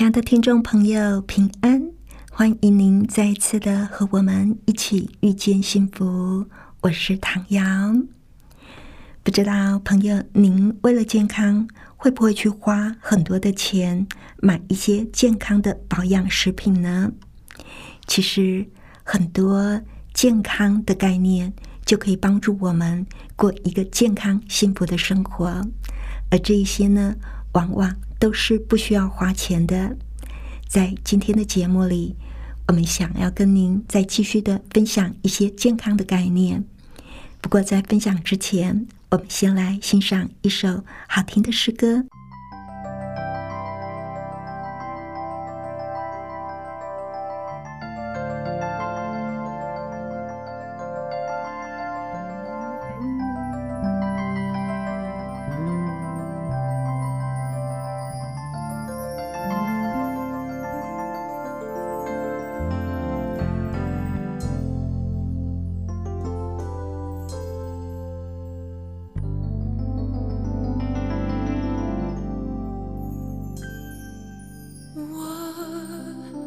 亲爱的听众朋友，平安！欢迎您再一次的和我们一起遇见幸福。我是唐瑶。不知道朋友，您为了健康，会不会去花很多的钱买一些健康的保养食品呢？其实，很多健康的概念就可以帮助我们过一个健康幸福的生活，而这一些呢，往往都是不需要花钱的。在今天的节目里，我们想要跟您再继续的分享一些健康的概念。不过，在分享之前，我们先来欣赏一首好听的诗歌。我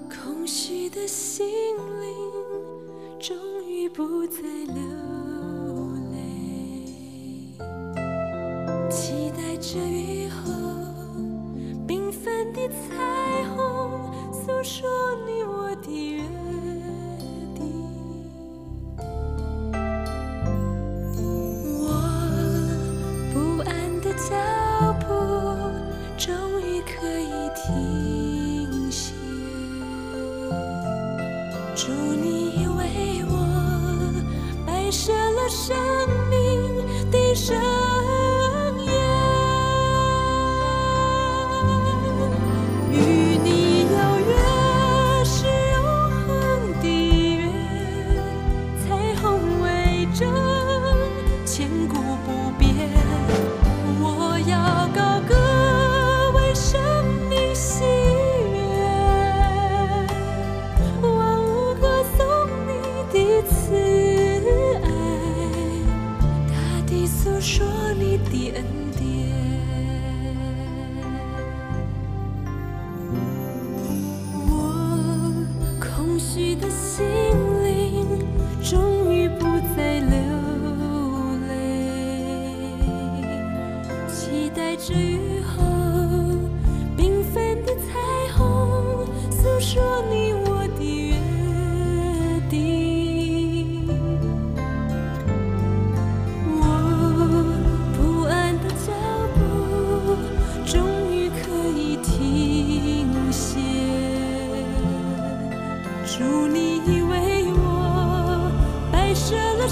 空虚的心灵终于不再流泪期待着雨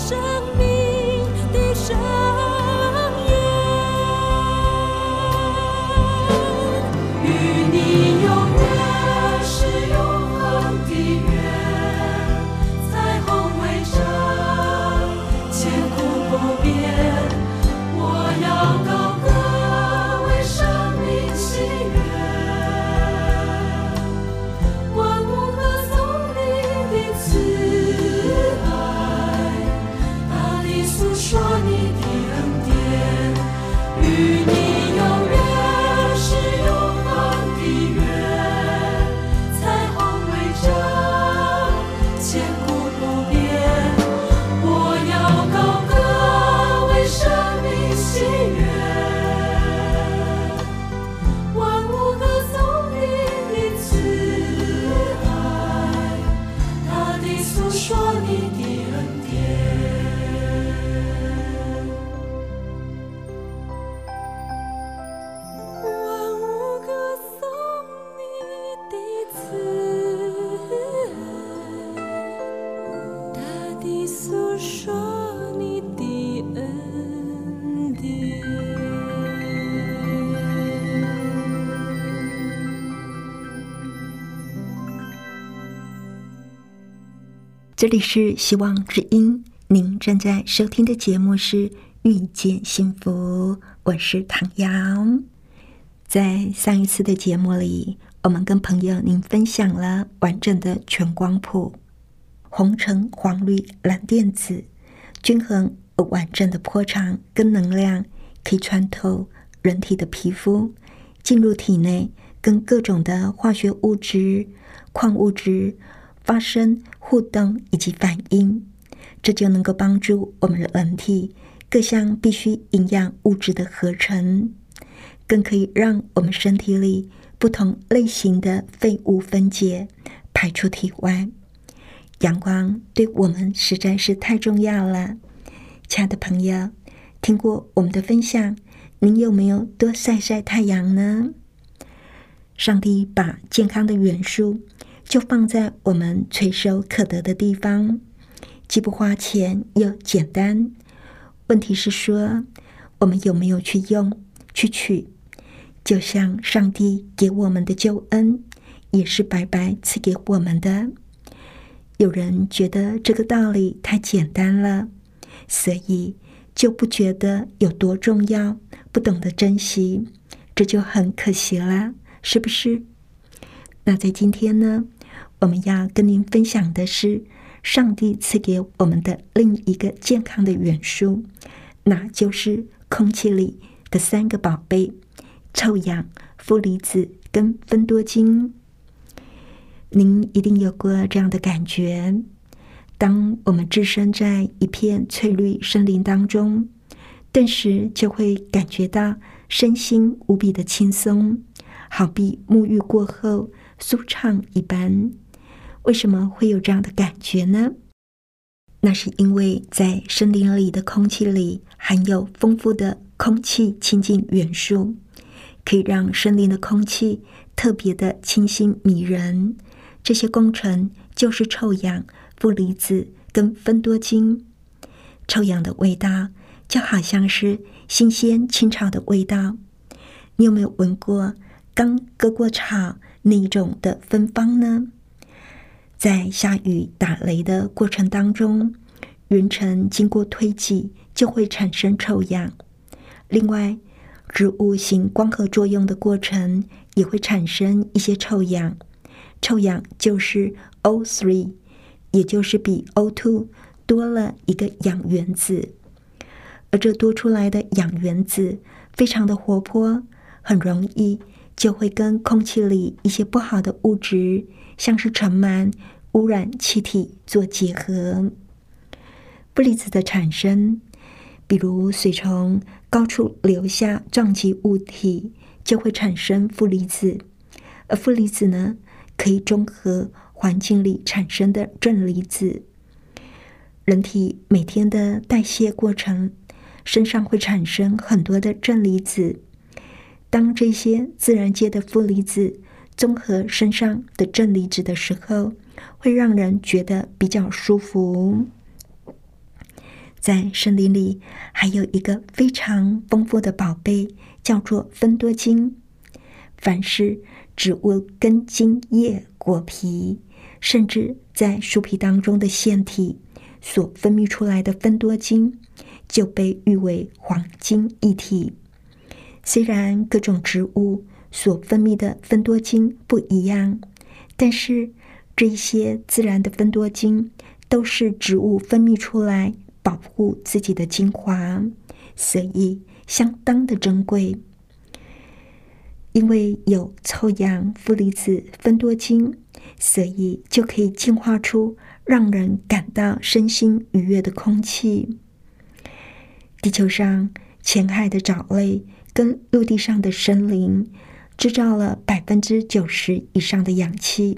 生命。这里是希望之音，您正在收听的节目是《遇见幸福》，我是唐瑶。在上一次的节目里，我们跟朋友您分享了完整的全光谱，红橙黄绿蓝靛紫，均衡而完整的波长跟能量，可以穿透人体的皮肤，进入体内，跟各种的化学物质、矿物质发生。互动以及反应，这就能够帮助我们的人体各项必需营养物质的合成，更可以让我们身体里不同类型的废物分解排出体外。阳光对我们实在是太重要了，亲爱的朋友，听过我们的分享，您有没有多晒晒太阳呢？上帝把健康的元素。就放在我们垂手可得的地方，既不花钱又简单。问题是说，我们有没有去用、去取？就像上帝给我们的救恩，也是白白赐给我们的。有人觉得这个道理太简单了，所以就不觉得有多重要，不懂得珍惜，这就很可惜了，是不是？那在今天呢？我们要跟您分享的是上帝赐给我们的另一个健康的元素，那就是空气里的三个宝贝：臭氧、负离子跟芬多精。您一定有过这样的感觉：当我们置身在一片翠绿森林当中，顿时就会感觉到身心无比的轻松，好比沐浴过后舒畅一般。为什么会有这样的感觉呢？那是因为在森林里的空气里含有丰富的空气清净元素，可以让森林的空气特别的清新迷人。这些工程就是臭氧、负离子跟芬多精。臭氧的味道就好像是新鲜青草的味道。你有没有闻过刚割过草那一种的芬芳呢？在下雨打雷的过程当中，云层经过推挤就会产生臭氧。另外，植物行光合作用的过程也会产生一些臭氧。臭氧就是 O3，也就是比 O2 多了一个氧原子。而这多出来的氧原子非常的活泼，很容易就会跟空气里一些不好的物质。像是尘螨、污染气体做结合，负离子的产生，比如水从高处流下撞击物体，就会产生负离子。而负离子呢，可以中和环境里产生的正离子。人体每天的代谢过程，身上会产生很多的正离子。当这些自然界的负离子，综合身上的正离子的时候，会让人觉得比较舒服。在森林里，还有一个非常丰富的宝贝，叫做芬多精。凡是植物根茎叶果皮，甚至在树皮当中的腺体所分泌出来的芬多精，就被誉为黄金一体。虽然各种植物，所分泌的芬多精不一样，但是这些自然的芬多精都是植物分泌出来保护自己的精华，所以相当的珍贵。因为有臭氧、负离子、芬多精，所以就可以净化出让人感到身心愉悦的空气。地球上浅海的藻类跟陆地上的森林。制造了百分之九十以上的氧气。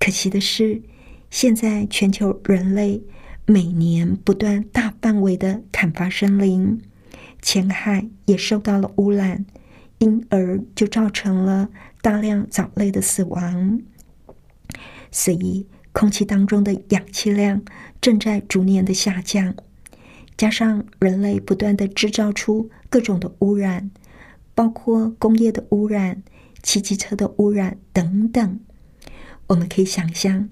可惜的是，现在全球人类每年不断大范围的砍伐森林，浅海也受到了污染，因而就造成了大量藻类的死亡。所以，空气当中的氧气量正在逐年的下降，加上人类不断的制造出各种的污染。包括工业的污染、汽机车的污染等等，我们可以想象，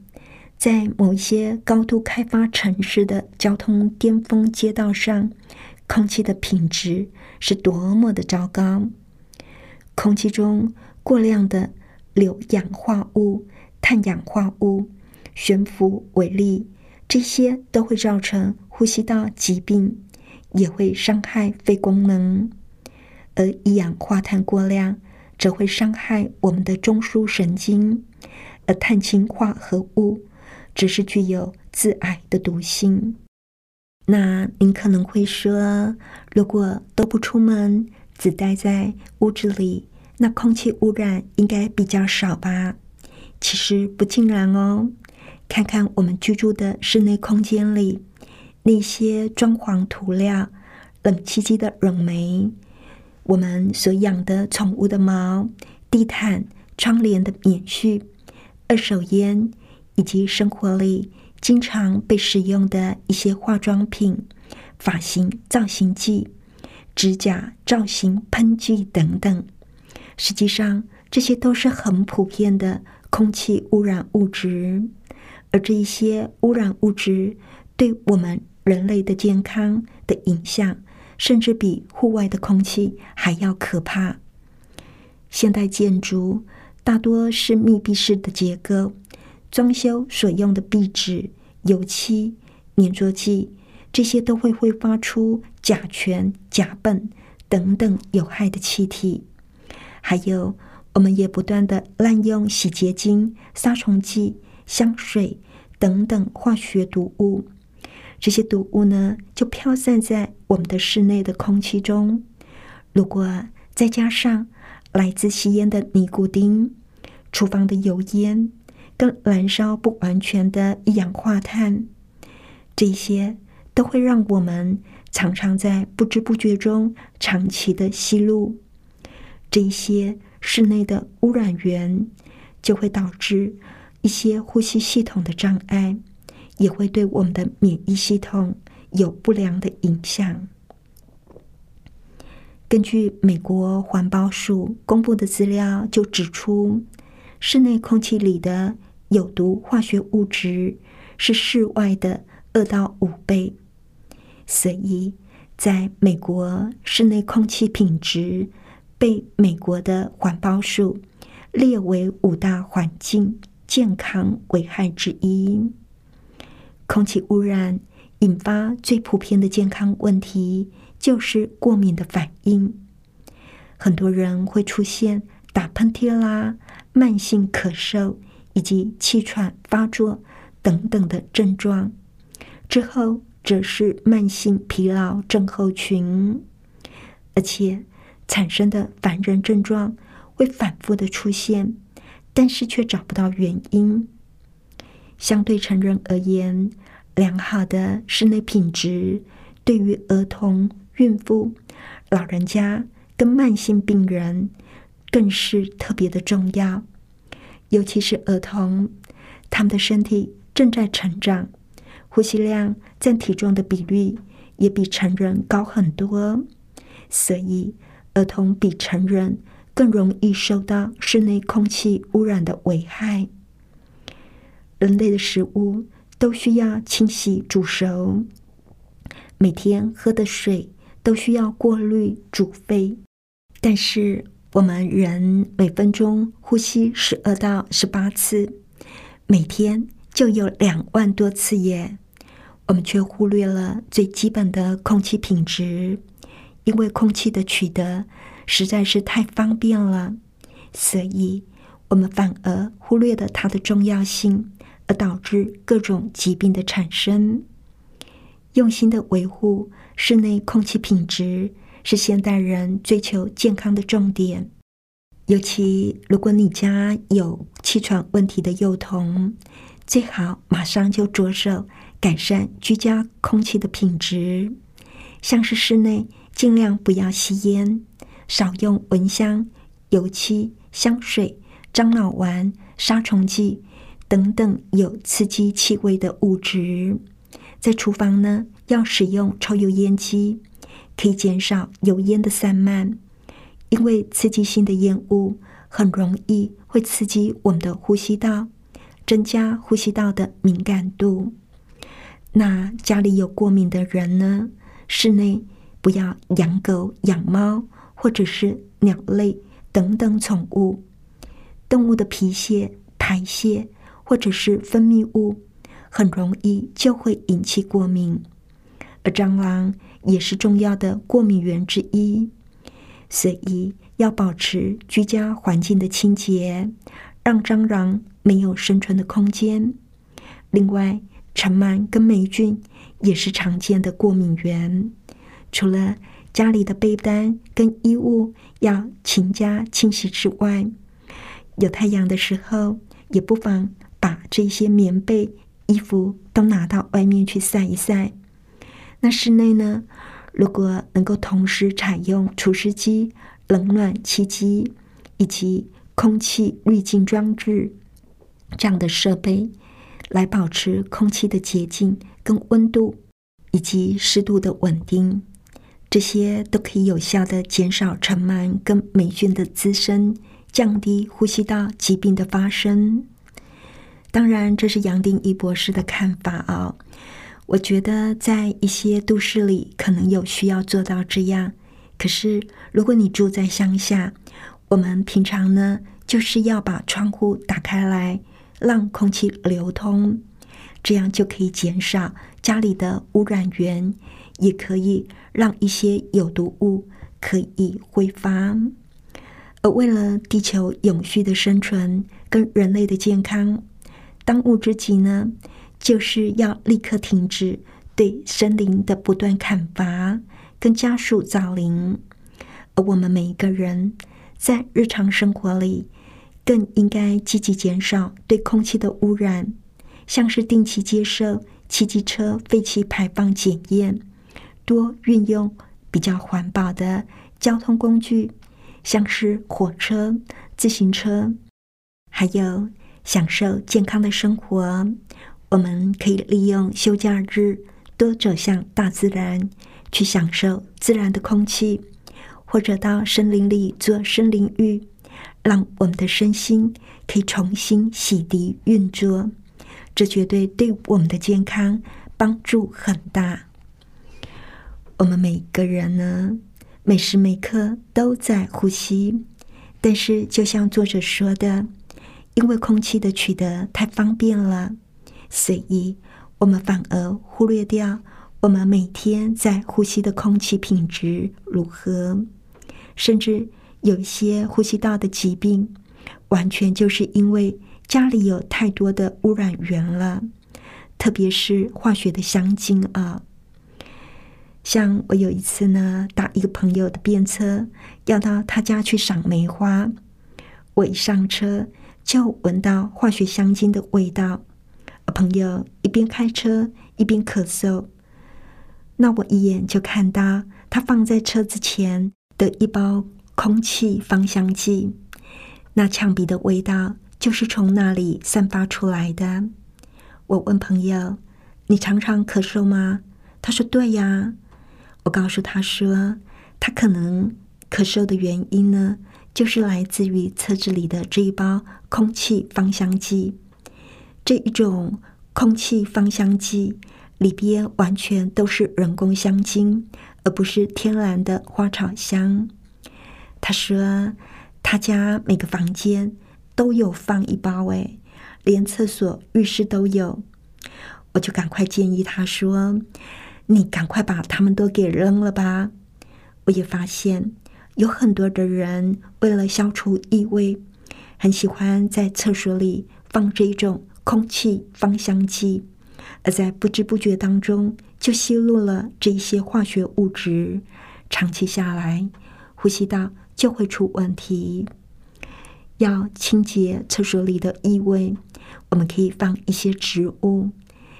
在某一些高度开发城市的交通巅峰街道上，空气的品质是多么的糟糕。空气中过量的硫氧化物、碳氧化物、悬浮微粒，这些都会造成呼吸道疾病，也会伤害肺功能。而一氧化碳过量，则会伤害我们的中枢神经。而碳氢化合物只是具有致癌的毒性。那您可能会说，如果都不出门，只待在屋子里，那空气污染应该比较少吧？其实不尽然哦。看看我们居住的室内空间里，那些装潢涂料、冷气机的冷媒、我们所养的宠物的毛、地毯、窗帘的棉絮。二手烟，以及生活里经常被使用的一些化妆品、发型造型剂、指甲造型喷剂等等，实际上这些都是很普遍的空气污染物质。而这一些污染物质对我们人类的健康的影响，甚至比户外的空气还要可怕。现代建筑。大多是密闭式的结构，装修所用的壁纸、油漆、粘着剂，这些都会挥发出甲醛、甲苯等等有害的气体。还有，我们也不断的滥用洗洁精、杀虫剂、香水等等化学毒物，这些毒物呢，就飘散在我们的室内的空气中。如果再加上，来自吸烟的尼古丁、厨房的油烟跟燃烧不完全的一氧化碳，这些都会让我们常常在不知不觉中长期的吸入这些室内的污染源，就会导致一些呼吸系统的障碍，也会对我们的免疫系统有不良的影响。根据美国环保署公布的资料，就指出，室内空气里的有毒化学物质是室外的二到五倍。所以，在美国，室内空气品质被美国的环保署列为五大环境健康危害之一。空气污染引发最普遍的健康问题。就是过敏的反应，很多人会出现打喷嚏啦、慢性咳嗽以及气喘发作等等的症状，之后则是慢性疲劳症候群，而且产生的烦人症状会反复的出现，但是却找不到原因。相对成人而言，良好的室内品质对于儿童。孕妇、老人家跟慢性病人更是特别的重要，尤其是儿童，他们的身体正在成长，呼吸量占体重的比率也比成人高很多，所以儿童比成人更容易受到室内空气污染的危害。人类的食物都需要清洗煮熟，每天喝的水。都需要过滤煮沸，但是我们人每分钟呼吸十二到十八次，每天就有两万多次耶。我们却忽略了最基本的空气品质，因为空气的取得实在是太方便了，所以我们反而忽略了它的重要性，而导致各种疾病的产生。用心的维护。室内空气品质是现代人追求健康的重点，尤其如果你家有气喘问题的幼童，最好马上就着手改善居家空气的品质。像是室内尽量不要吸烟，少用蚊香、油漆、香水、樟脑丸、杀虫剂等等有刺激气味的物质。在厨房呢。要使用抽油烟机，可以减少油烟的散漫，因为刺激性的烟雾很容易会刺激我们的呼吸道，增加呼吸道的敏感度。那家里有过敏的人呢，室内不要养狗、养猫或者是鸟类等等宠物。动物的皮屑、排泄或者是分泌物，很容易就会引起过敏。而蟑螂也是重要的过敏源之一，所以要保持居家环境的清洁，让蟑螂没有生存的空间。另外，尘螨跟霉菌也是常见的过敏源。除了家里的被单跟衣物要勤加清洗之外，有太阳的时候，也不妨把这些棉被、衣服都拿到外面去晒一晒。那室内呢？如果能够同时采用除湿机、冷暖气机以及空气滤净装置这样的设备，来保持空气的洁净、跟温度以及湿度的稳定，这些都可以有效的减少尘螨跟霉菌的滋生，降低呼吸道疾病的发生。当然，这是杨定一博士的看法啊。我觉得在一些都市里可能有需要做到这样，可是如果你住在乡下，我们平常呢就是要把窗户打开来，让空气流通，这样就可以减少家里的污染源，也可以让一些有毒物可以挥发。而为了地球永续的生存跟人类的健康，当务之急呢？就是要立刻停止对森林的不断砍伐跟加速造林，而我们每一个人在日常生活里更应该积极减少对空气的污染，像是定期接受汽机车废气排放检验，多运用比较环保的交通工具，像是火车、自行车，还有享受健康的生活。我们可以利用休假日多走向大自然，去享受自然的空气，或者到森林里做森林浴，让我们的身心可以重新洗涤运作。这绝对对我们的健康帮助很大。我们每个人呢，每时每刻都在呼吸，但是就像作者说的，因为空气的取得太方便了。所以，我们反而忽略掉我们每天在呼吸的空气品质如何，甚至有一些呼吸道的疾病，完全就是因为家里有太多的污染源了，特别是化学的香精啊。像我有一次呢，搭一个朋友的便车，要到他家去赏梅花，我一上车就闻到化学香精的味道。朋友一边开车一边咳嗽，那我一眼就看到他放在车子前的一包空气芳香剂，那呛鼻的味道就是从那里散发出来的。我问朋友：“你常常咳嗽吗？”他说：“对呀。”我告诉他说：“他可能咳嗽的原因呢，就是来自于车子里的这一包空气芳香剂。”这一种空气芳香剂里边完全都是人工香精，而不是天然的花草香。他说他家每个房间都有放一包，哎，连厕所、浴室都有。我就赶快建议他说：“你赶快把它们都给扔了吧。”我也发现有很多的人为了消除异味，很喜欢在厕所里放这一种。空气芳香剂，而在不知不觉当中就吸入了这一些化学物质，长期下来，呼吸道就会出问题。要清洁厕所里的异味，我们可以放一些植物，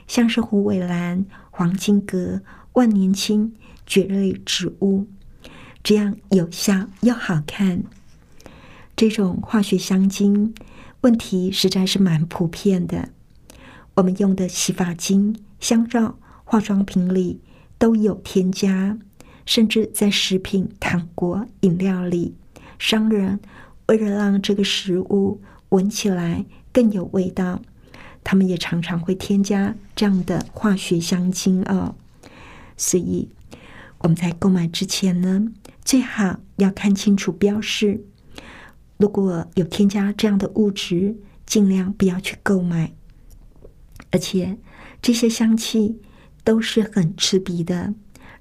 像是虎尾兰、黄金葛、万年青、蕨类植物，这样有效又好看。这种化学香精。问题实在是蛮普遍的。我们用的洗发精、香皂、化妆品里都有添加，甚至在食品、糖果、饮料里，商人为了让这个食物闻起来更有味道，他们也常常会添加这样的化学香精哦。所以我们在购买之前呢，最好要看清楚标示。如果有添加这样的物质，尽量不要去购买。而且这些香气都是很刺鼻的，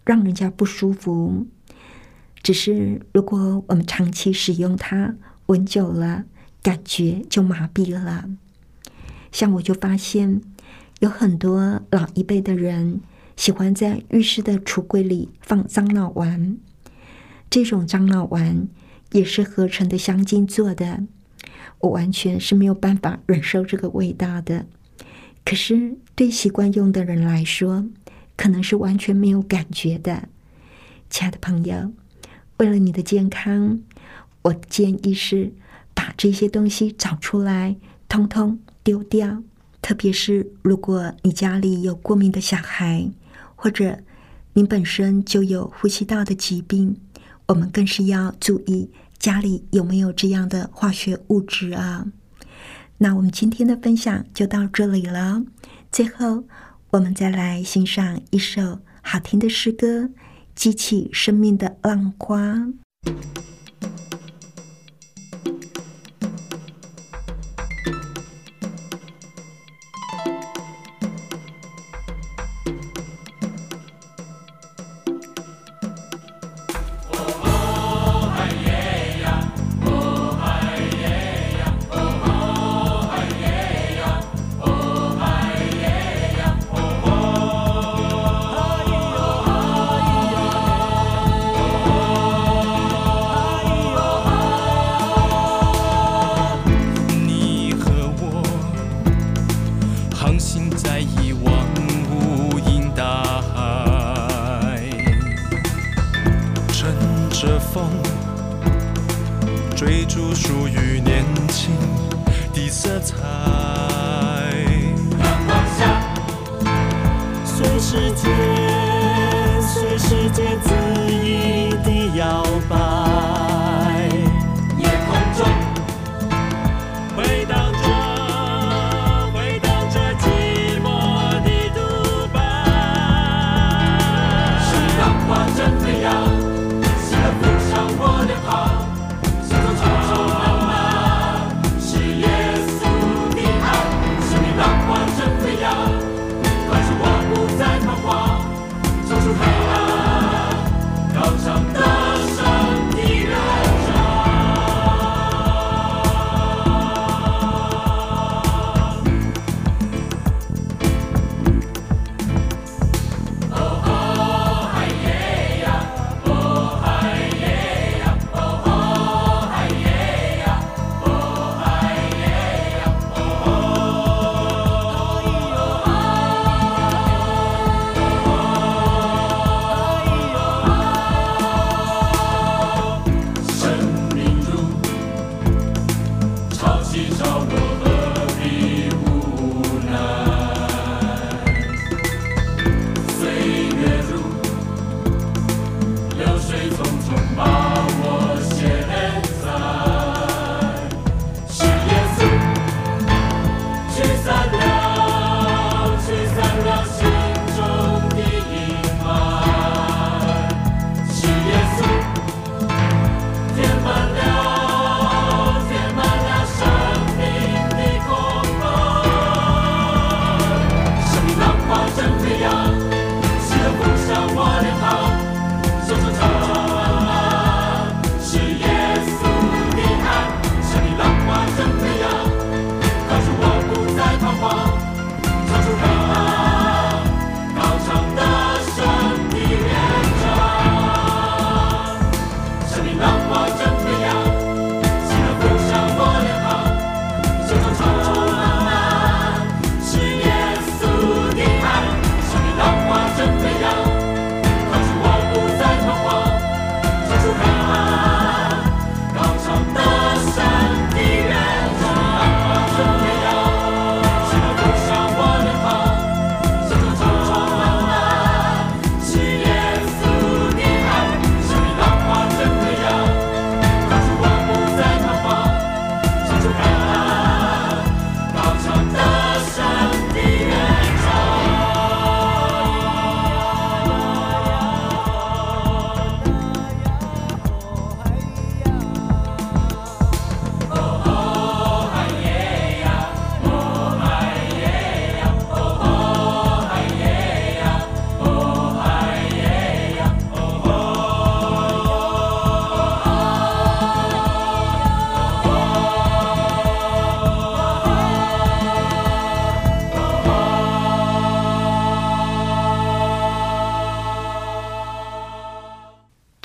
让人家不舒服。只是如果我们长期使用它，闻久了，感觉就麻痹了。像我就发现，有很多老一辈的人喜欢在浴室的橱柜里放樟脑丸，这种樟脑丸。也是合成的香精做的，我完全是没有办法忍受这个味道的。可是对习惯用的人来说，可能是完全没有感觉的。亲爱的朋友，为了你的健康，我建议是把这些东西找出来，通通丢掉。特别是如果你家里有过敏的小孩，或者你本身就有呼吸道的疾病，我们更是要注意。家里有没有这样的化学物质啊？那我们今天的分享就到这里了。最后，我们再来欣赏一首好听的诗歌，《激起生命的浪花》。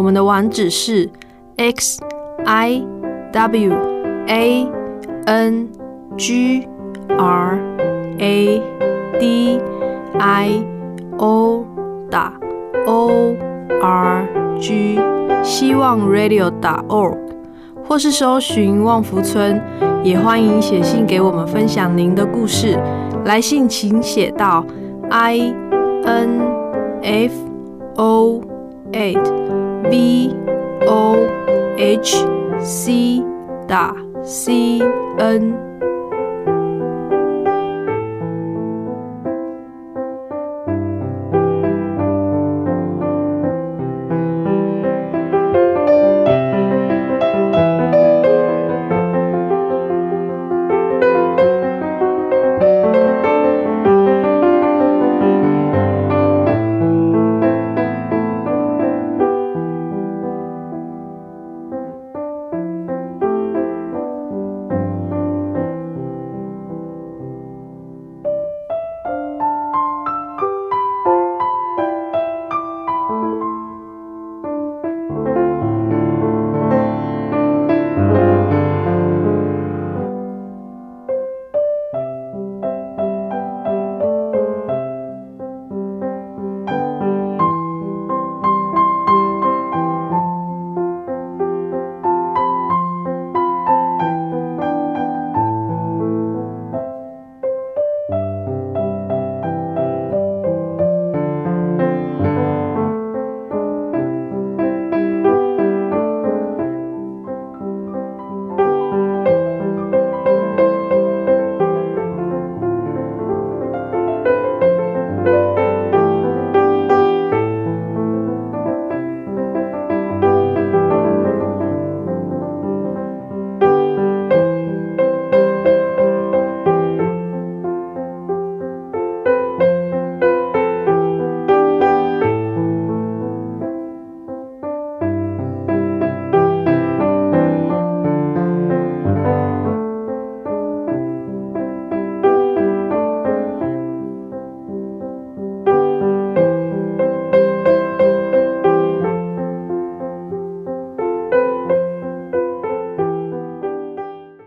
我们的网址是 x i w a n g r a d i o 打 o r g 希望 radio 打 org，或是搜寻旺福村，也欢迎写信给我们分享您的故事。来信请写到 i n f o eight v o h c 打 c n。